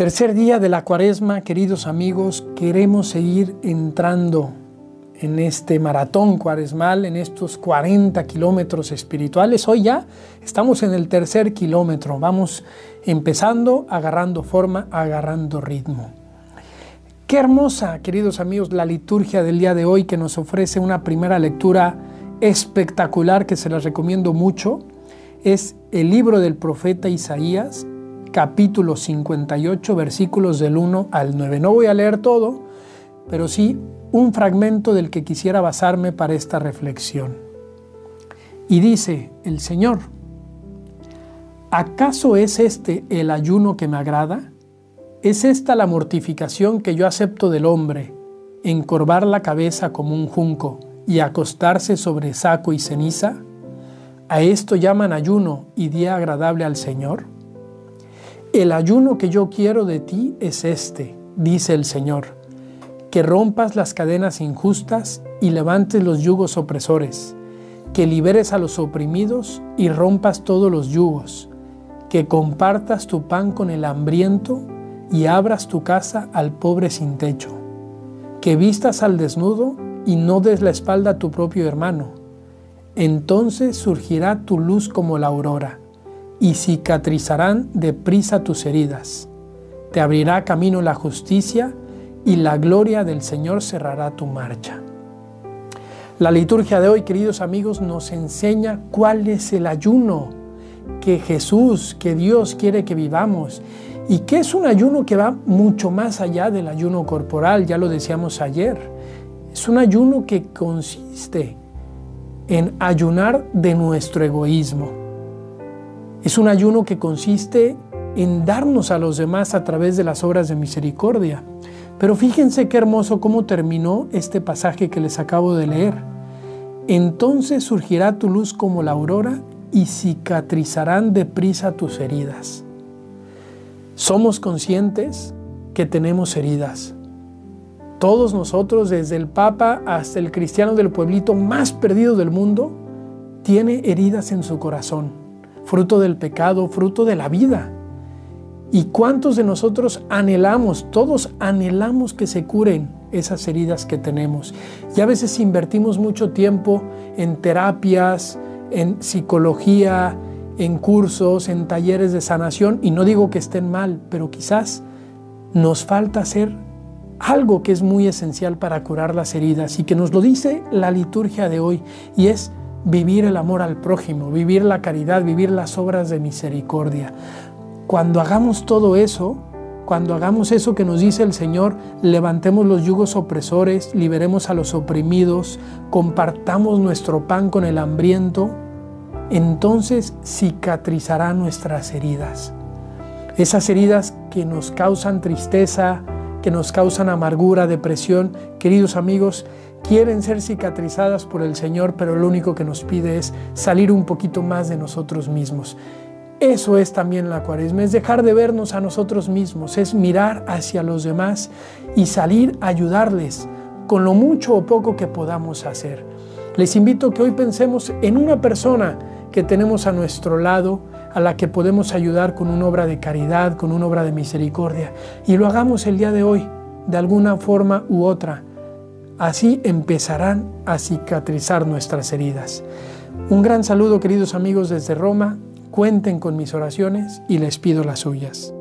Tercer día de la cuaresma, queridos amigos, queremos seguir entrando en este maratón cuaresmal, en estos 40 kilómetros espirituales. Hoy ya estamos en el tercer kilómetro, vamos empezando, agarrando forma, agarrando ritmo. Qué hermosa, queridos amigos, la liturgia del día de hoy que nos ofrece una primera lectura espectacular que se las recomiendo mucho. Es el libro del profeta Isaías, capítulo 58, versículos del 1 al 9. No voy a leer todo, pero sí un fragmento del que quisiera basarme para esta reflexión. Y dice el Señor, ¿acaso es este el ayuno que me agrada? ¿Es esta la mortificación que yo acepto del hombre, encorvar la cabeza como un junco y acostarse sobre saco y ceniza? ¿A esto llaman ayuno y día agradable al Señor? El ayuno que yo quiero de ti es este, dice el Señor, que rompas las cadenas injustas y levantes los yugos opresores, que liberes a los oprimidos y rompas todos los yugos, que compartas tu pan con el hambriento y abras tu casa al pobre sin techo, que vistas al desnudo y no des la espalda a tu propio hermano. Entonces surgirá tu luz como la aurora y cicatrizarán deprisa tus heridas. Te abrirá camino la justicia y la gloria del Señor cerrará tu marcha. La liturgia de hoy, queridos amigos, nos enseña cuál es el ayuno que Jesús, que Dios quiere que vivamos y que es un ayuno que va mucho más allá del ayuno corporal, ya lo decíamos ayer. Es un ayuno que consiste en ayunar de nuestro egoísmo es un ayuno que consiste en darnos a los demás a través de las obras de misericordia. Pero fíjense qué hermoso cómo terminó este pasaje que les acabo de leer. Entonces surgirá tu luz como la aurora y cicatrizarán deprisa tus heridas. Somos conscientes que tenemos heridas. Todos nosotros, desde el Papa hasta el cristiano del pueblito más perdido del mundo, tiene heridas en su corazón fruto del pecado, fruto de la vida. ¿Y cuántos de nosotros anhelamos, todos anhelamos que se curen esas heridas que tenemos? Y a veces invertimos mucho tiempo en terapias, en psicología, en cursos, en talleres de sanación, y no digo que estén mal, pero quizás nos falta hacer algo que es muy esencial para curar las heridas y que nos lo dice la liturgia de hoy, y es vivir el amor al prójimo, vivir la caridad, vivir las obras de misericordia. Cuando hagamos todo eso, cuando hagamos eso que nos dice el Señor, levantemos los yugos opresores, liberemos a los oprimidos, compartamos nuestro pan con el hambriento, entonces cicatrizará nuestras heridas. Esas heridas que nos causan tristeza, que nos causan amargura, depresión, queridos amigos, quieren ser cicatrizadas por el Señor, pero lo único que nos pide es salir un poquito más de nosotros mismos. Eso es también la cuaresma, es dejar de vernos a nosotros mismos, es mirar hacia los demás y salir a ayudarles con lo mucho o poco que podamos hacer. Les invito que hoy pensemos en una persona que tenemos a nuestro lado, a la que podemos ayudar con una obra de caridad, con una obra de misericordia, y lo hagamos el día de hoy, de alguna forma u otra Así empezarán a cicatrizar nuestras heridas. Un gran saludo queridos amigos desde Roma, cuenten con mis oraciones y les pido las suyas.